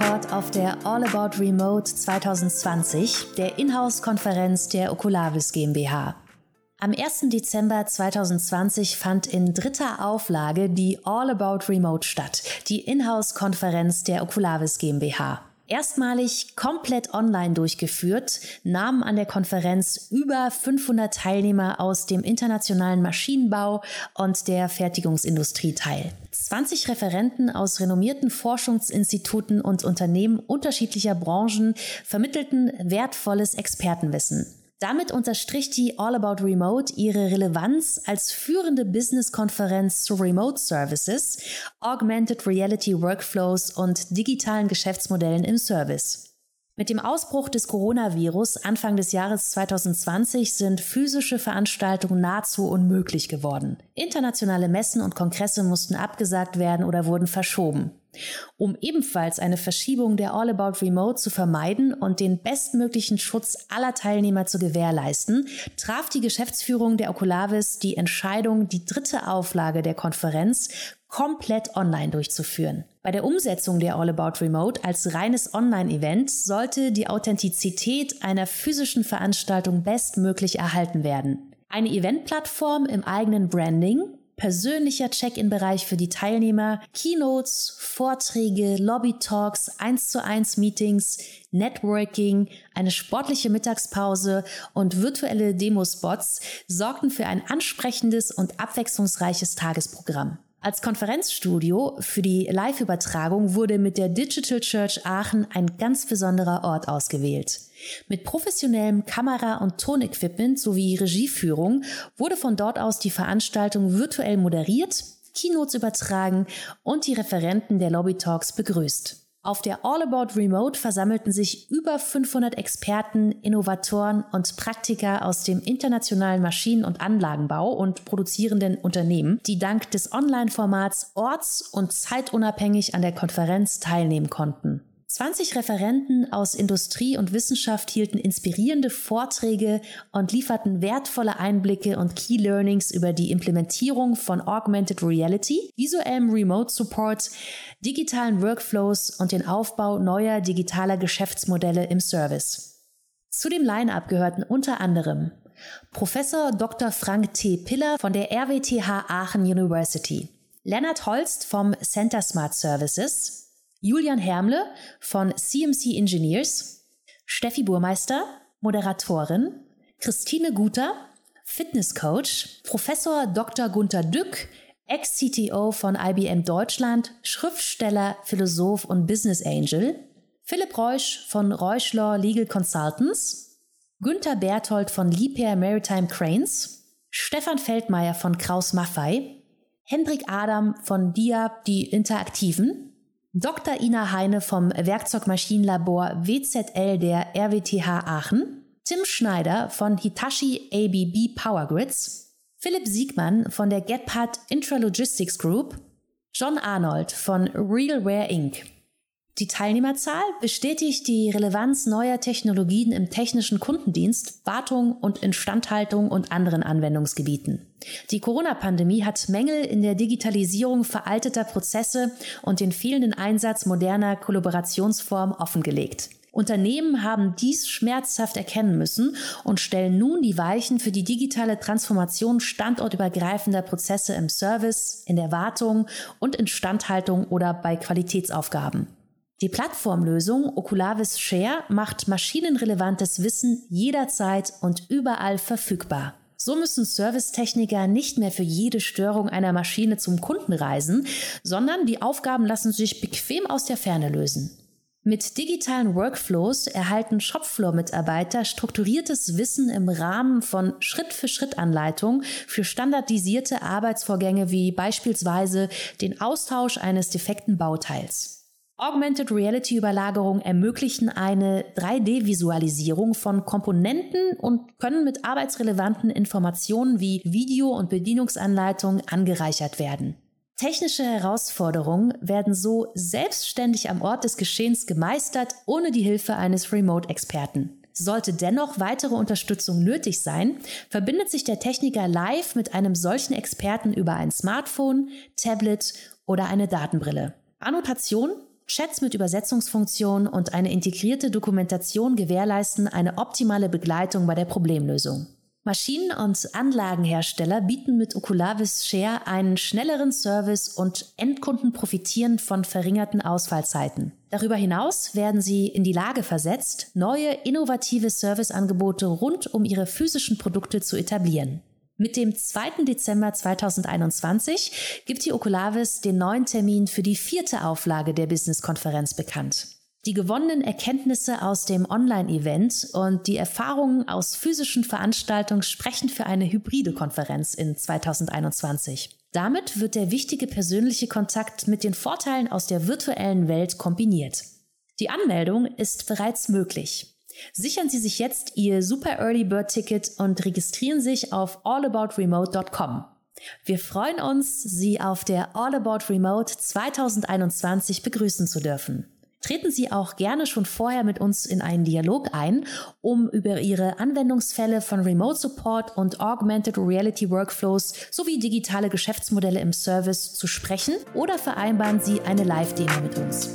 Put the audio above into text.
Rekord auf der All About Remote 2020, der Inhouse-Konferenz der Oculavis GmbH. Am 1. Dezember 2020 fand in dritter Auflage die All About Remote statt, die Inhouse-Konferenz der Oculavis GmbH. Erstmalig komplett online durchgeführt, nahmen an der Konferenz über 500 Teilnehmer aus dem internationalen Maschinenbau und der Fertigungsindustrie teil. 20 Referenten aus renommierten Forschungsinstituten und Unternehmen unterschiedlicher Branchen vermittelten wertvolles Expertenwissen. Damit unterstrich die All About Remote ihre Relevanz als führende Business-Konferenz zu Remote Services, Augmented Reality Workflows und digitalen Geschäftsmodellen im Service. Mit dem Ausbruch des Coronavirus Anfang des Jahres 2020 sind physische Veranstaltungen nahezu unmöglich geworden. Internationale Messen und Kongresse mussten abgesagt werden oder wurden verschoben. Um ebenfalls eine Verschiebung der All About Remote zu vermeiden und den bestmöglichen Schutz aller Teilnehmer zu gewährleisten, traf die Geschäftsführung der Oculavis die Entscheidung, die dritte Auflage der Konferenz komplett online durchzuführen. Bei der Umsetzung der All About Remote als reines Online-Event sollte die Authentizität einer physischen Veranstaltung bestmöglich erhalten werden. Eine Eventplattform im eigenen Branding persönlicher Check-in-Bereich für die Teilnehmer, Keynotes, Vorträge, Lobby-Talks, 1 zu 1 Meetings, Networking, eine sportliche Mittagspause und virtuelle Demospots sorgten für ein ansprechendes und abwechslungsreiches Tagesprogramm. Als Konferenzstudio für die Live-Übertragung wurde mit der Digital Church Aachen ein ganz besonderer Ort ausgewählt. Mit professionellem Kamera- und Tonequipment sowie Regieführung wurde von dort aus die Veranstaltung virtuell moderiert, Keynotes übertragen und die Referenten der Lobby Talks begrüßt. Auf der All About Remote versammelten sich über 500 Experten, Innovatoren und Praktiker aus dem internationalen Maschinen- und Anlagenbau und produzierenden Unternehmen, die dank des Online-Formats orts- und zeitunabhängig an der Konferenz teilnehmen konnten. 20 Referenten aus Industrie und Wissenschaft hielten inspirierende Vorträge und lieferten wertvolle Einblicke und Key Learnings über die Implementierung von Augmented Reality, visuellem Remote Support, digitalen Workflows und den Aufbau neuer digitaler Geschäftsmodelle im Service. Zu dem Line-up gehörten unter anderem Professor Dr. Frank T. Piller von der RWTH Aachen University, Lennart Holst vom Center Smart Services, Julian Hermle von CMC Engineers, Steffi Burmeister, Moderatorin, Christine Guter, Fitnesscoach, Professor Dr. Gunther Dück, Ex-CTO von IBM Deutschland, Schriftsteller, Philosoph und Business Angel, Philipp Reusch von Reuschler Legal Consultants, Günther Berthold von Liebherr Maritime Cranes, Stefan Feldmeier von Kraus Maffei, Hendrik Adam von Diab die Interaktiven, Dr. Ina Heine vom Werkzeugmaschinenlabor WZL der RWTH Aachen, Tim Schneider von Hitachi ABB Power Grids, Philipp Siegmann von der Gephardt Intralogistics Group, John Arnold von Realware Inc. Die Teilnehmerzahl bestätigt die Relevanz neuer Technologien im technischen Kundendienst, Wartung und Instandhaltung und anderen Anwendungsgebieten. Die Corona-Pandemie hat Mängel in der Digitalisierung veralteter Prozesse und den fehlenden Einsatz moderner Kollaborationsformen offengelegt. Unternehmen haben dies schmerzhaft erkennen müssen und stellen nun die Weichen für die digitale Transformation standortübergreifender Prozesse im Service, in der Wartung und Instandhaltung oder bei Qualitätsaufgaben. Die Plattformlösung Oculavis Share macht maschinenrelevantes Wissen jederzeit und überall verfügbar. So müssen Servicetechniker nicht mehr für jede Störung einer Maschine zum Kunden reisen, sondern die Aufgaben lassen sich bequem aus der Ferne lösen. Mit digitalen Workflows erhalten Shopfloor-Mitarbeiter strukturiertes Wissen im Rahmen von Schritt-für-Schritt-Anleitungen für standardisierte Arbeitsvorgänge wie beispielsweise den Austausch eines defekten Bauteils. Augmented Reality Überlagerung ermöglichen eine 3D-Visualisierung von Komponenten und können mit arbeitsrelevanten Informationen wie Video- und Bedienungsanleitungen angereichert werden. Technische Herausforderungen werden so selbstständig am Ort des Geschehens gemeistert, ohne die Hilfe eines Remote-Experten. Sollte dennoch weitere Unterstützung nötig sein, verbindet sich der Techniker live mit einem solchen Experten über ein Smartphone, Tablet oder eine Datenbrille. Annotation Chats mit Übersetzungsfunktion und eine integrierte Dokumentation gewährleisten eine optimale Begleitung bei der Problemlösung. Maschinen- und Anlagenhersteller bieten mit Oculavis Share einen schnelleren Service und Endkunden profitieren von verringerten Ausfallzeiten. Darüber hinaus werden sie in die Lage versetzt, neue innovative Serviceangebote rund um ihre physischen Produkte zu etablieren. Mit dem 2. Dezember 2021 gibt die Oculavis den neuen Termin für die vierte Auflage der Business-Konferenz bekannt. Die gewonnenen Erkenntnisse aus dem Online-Event und die Erfahrungen aus physischen Veranstaltungen sprechen für eine hybride Konferenz in 2021. Damit wird der wichtige persönliche Kontakt mit den Vorteilen aus der virtuellen Welt kombiniert. Die Anmeldung ist bereits möglich. Sichern Sie sich jetzt Ihr Super Early Bird Ticket und registrieren sich auf allaboutremote.com. Wir freuen uns, Sie auf der All About Remote 2021 begrüßen zu dürfen. Treten Sie auch gerne schon vorher mit uns in einen Dialog ein, um über Ihre Anwendungsfälle von Remote Support und Augmented Reality Workflows sowie digitale Geschäftsmodelle im Service zu sprechen oder vereinbaren Sie eine Live-Demo mit uns.